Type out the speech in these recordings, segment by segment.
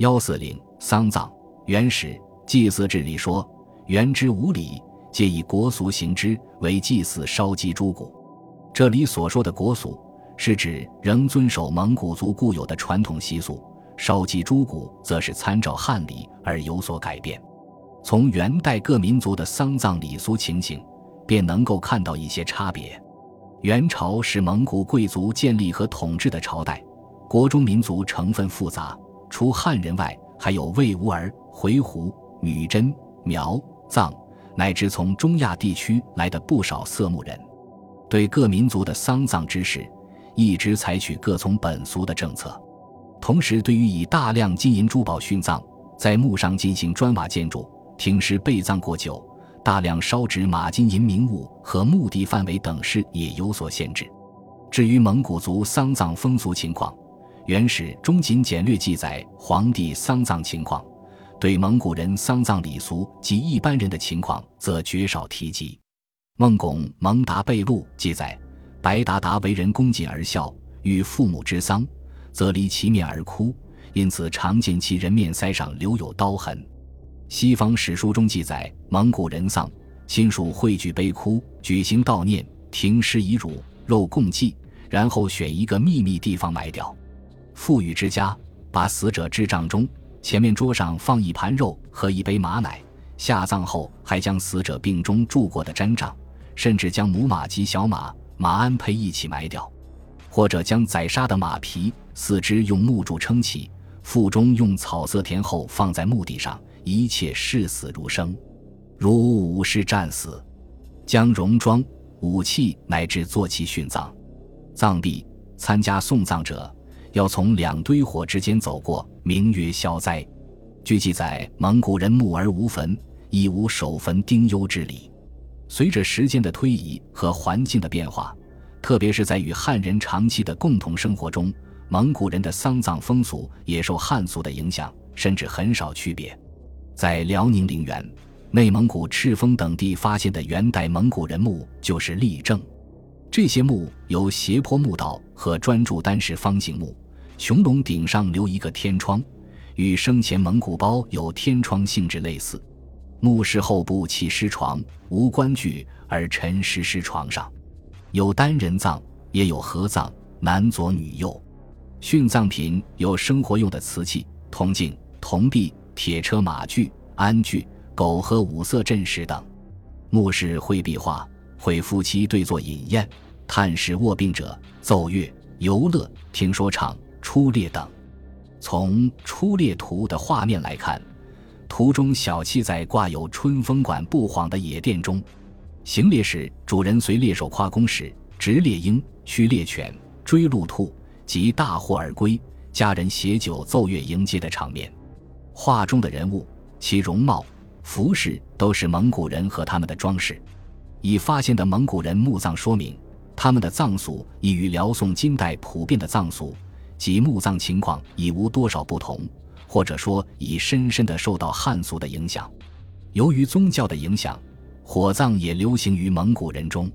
幺四零丧葬原始祭祀制里说：“原之无礼，皆以国俗行之，为祭祀烧鸡猪骨。”这里所说的国俗，是指仍遵守蒙古族固有的传统习俗；烧鸡猪骨，则是参照汉礼而有所改变。从元代各民族的丧葬礼俗情形，便能够看到一些差别。元朝是蒙古贵族建立和统治的朝代，国中民族成分复杂。除汉人外，还有魏吾儿、回鹘、女真、苗、藏，乃至从中亚地区来的不少色目人。对各民族的丧葬之事，一直采取各从本俗的政策。同时，对于以大量金银珠宝殉葬，在墓上进行砖瓦建筑、停尸备葬过久、大量烧纸马金银名物和墓地范围等事，也有所限制。至于蒙古族丧葬风俗情况，原始中仅简略记载皇帝丧葬情况，对蒙古人丧葬礼俗及一般人的情况则绝少提及。孟拱《蒙达贝录》记载，白达达为人恭谨而孝，遇父母之丧，则离其面而哭，因此常见其人面腮上留有刀痕。西方史书中记载，蒙古人丧，亲属汇聚悲哭，举行悼念，停尸以乳肉共祭，然后选一个秘密地方埋掉。富裕之家把死者置帐中，前面桌上放一盘肉和一杯马奶。下葬后还将死者病中住过的毡帐，甚至将母马及小马、马鞍配一起埋掉，或者将宰杀的马皮、四肢用木柱撑起，腹中用草色填后放在墓地上，一切视死如生。如武士战死，将戎装、武器乃至坐骑殉葬。葬毕，参加送葬者。要从两堆火之间走过，名曰消灾。据记载，蒙古人墓而无坟，亦无守坟丁忧之礼。随着时间的推移和环境的变化，特别是在与汉人长期的共同生活中，蒙古人的丧葬风俗也受汉俗的影响，甚至很少区别。在辽宁陵园、内蒙古赤峰等地发现的元代蒙古人墓就是例证。这些墓由斜坡墓道和砖筑单式方形墓，穹隆顶上留一个天窗，与生前蒙古包有天窗性质类似。墓室后部起尸床，无棺具而沉尸尸床上，有单人葬，也有合葬，男左女右。殉葬品有生活用的瓷器、铜镜、铜币、铁车马具、鞍具、狗和五色阵石等。墓室绘壁画。会夫妻对坐饮宴、探视卧病者、奏乐、游乐、听说唱、出猎等。从出猎图的画面来看，图中小憩在挂有春风馆布幌的野店中。行猎时，主人随猎手夸弓时，执猎鹰、驱猎犬、追鹿兔，及大获而归，家人携酒奏乐迎接的场面。画中的人物，其容貌、服饰都是蒙古人和他们的装饰。已发现的蒙古人墓葬说明，他们的葬俗已与辽宋金代普遍的葬俗及墓葬情况已无多少不同，或者说已深深的受到汉俗的影响。由于宗教的影响，火葬也流行于蒙古人中。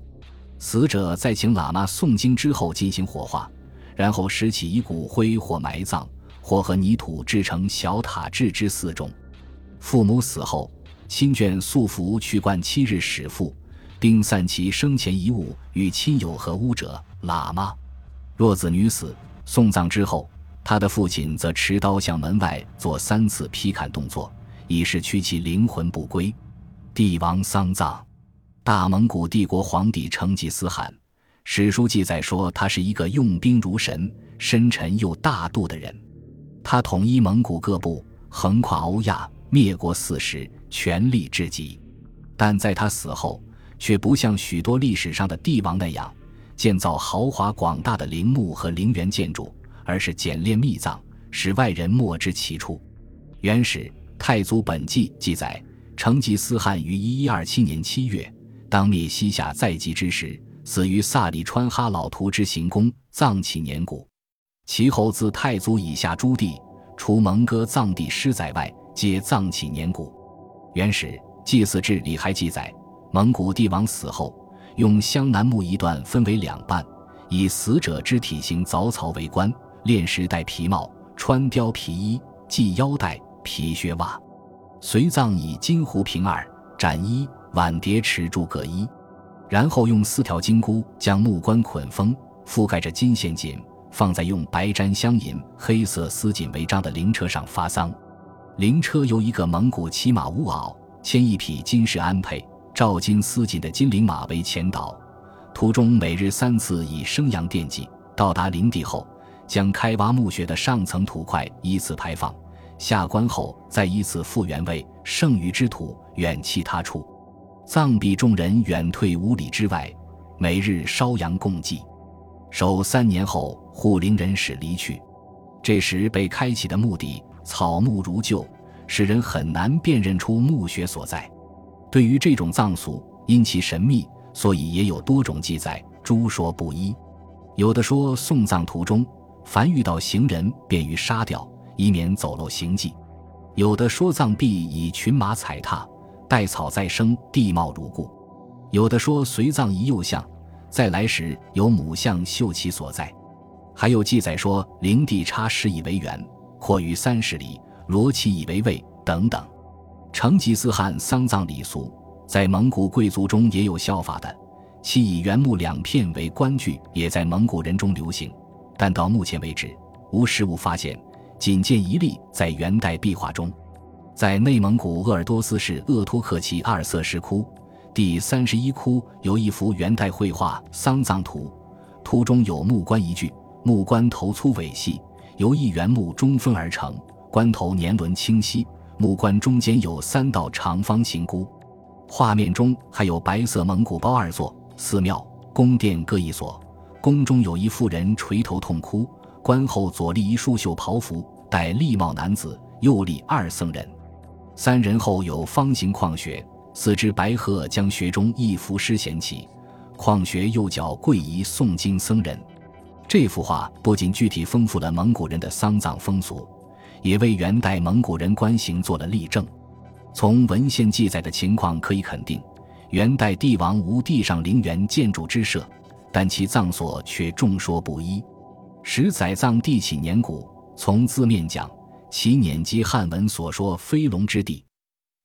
死者在请喇嘛诵经之后进行火化，然后拾起以骨灰或埋葬，或和泥土制成小塔置之寺中。父母死后，亲眷素服去灌七日始腹。并散其生前遗物与亲友和污者喇嘛。若子女死，送葬之后，他的父亲则持刀向门外做三次劈砍动作，以示驱其灵魂不归。帝王丧葬，大蒙古帝国皇帝成吉思汗，史书记载说他是一个用兵如神、深沉又大度的人。他统一蒙古各部，横跨欧亚，灭国四十，权力至极。但在他死后，却不像许多历史上的帝王那样建造豪华广大的陵墓和陵园建筑，而是简练密葬，使外人莫知其处。原始《太祖本纪》记载，成吉思汗于一一二七年七月，当灭西夏在即之时，死于萨里川哈老图之行宫，葬起年谷。其后自太祖以下诸帝，除蒙哥藏地师载外，皆葬起年谷。原始《祭祀志》里还记载。蒙古帝王死后，用湘南木一段分为两半，以死者之体型凿槽为棺，炼石戴皮帽，穿貂皮衣，系腰带、皮靴袜。随葬以金壶瓶二、盏一、碗碟持柱各一，然后用四条金箍将木棺捆封，覆盖着金线锦，放在用白毡镶银、黑色丝锦为章的灵车上发丧。灵车由一个蒙古骑马乌袄牵一匹金饰鞍辔、照金丝锦的金陵马为前导，途中每日三次以生阳奠祭。到达灵地后，将开挖墓穴的上层土块依次排放。下棺后，再依次复原位，剩余之土远弃他处，葬毕，众人远退五里之外，每日烧阳供祭。守三年后，护灵人使离去。这时被开启的墓地草木如旧，使人很难辨认出墓穴所在。对于这种葬俗，因其神秘，所以也有多种记载，诸说不一。有的说送葬途中，凡遇到行人，便于杀掉。以免走漏行迹，有的说葬壁以群马踩踏，待草再生，地貌如故；有的说随葬一幼象，再来时有母象秀其所在；还有记载说灵地差十以为圆，阔于三十里，罗其以为位等等。成吉思汗丧葬礼俗，在蒙古贵族中也有效法的，其以原木两片为棺具，也在蒙古人中流行，但到目前为止，无实物发现。仅见一例在元代壁画中，在内蒙古鄂尔多斯市鄂托克旗阿尔瑟石窟第三十一窟有一幅元代绘画丧葬图，图中有木棺一具，木棺头粗尾细，由一圆木中分而成，棺头年轮清晰，木棺中间有三道长方形箍。画面中还有白色蒙古包二座，寺庙、宫殿各一所，宫中有一妇人垂头痛哭。棺后左立一束绣袍服，戴笠帽男子，右立二僧人。三人后有方形矿穴，四只白鹤将穴中一幅诗衔起。矿穴右脚跪仪诵经僧人。这幅画不仅具体丰富了蒙古人的丧葬风俗，也为元代蒙古人棺形做了例证。从文献记载的情况可以肯定，元代帝王无地上陵园建筑之设，但其葬所却众说不一。十载葬地起年古，从字面讲，其年即汉文所说飞龙之地，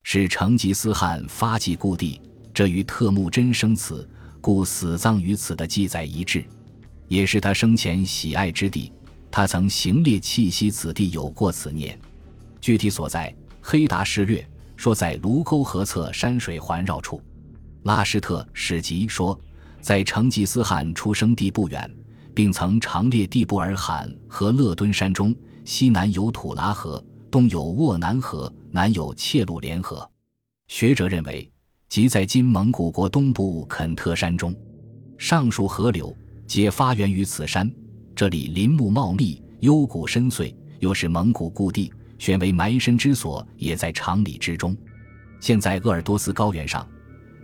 是成吉思汗发迹故地。这与特木真生此，故死葬于此的记载一致，也是他生前喜爱之地。他曾行猎气息此地，有过此念。具体所在，《黑达事略》说在卢沟河侧山水环绕处，《拉什特史籍》说在成吉思汗出生地不远。并曾长列地布尔罕和勒敦山中，西南有土拉河，东有沃南河，南有切鲁连河。学者认为，即在今蒙古国东部肯特山中。上述河流皆发源于此山，这里林木茂密，幽谷深邃，又是蒙古故地，选为埋身之所，也在常理之中。现在鄂尔多斯高原上，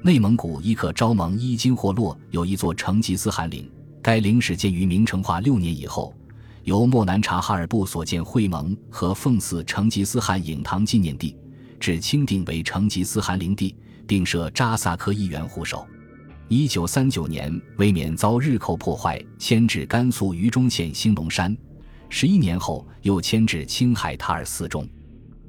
内蒙古伊克昭盟伊金霍洛有一座成吉思汗陵。该陵始建于明成化六年以后，由莫南察哈尔部所建会盟和奉祀成吉思汗影堂纪念地，至清定为成吉思汗陵地，并设扎萨克议员护守。一九三九年，为免遭日寇破坏，迁至甘肃榆中县兴隆山。十一年后，又迁至青海塔尔寺中。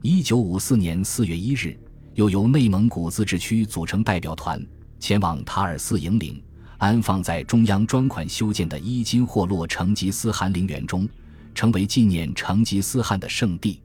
一九五四年四月一日，又由内蒙古自治区组成代表团前往塔尔寺迎灵。安放在中央专款修建的伊金霍洛成吉思汗陵园中，成为纪念成吉思汗的圣地。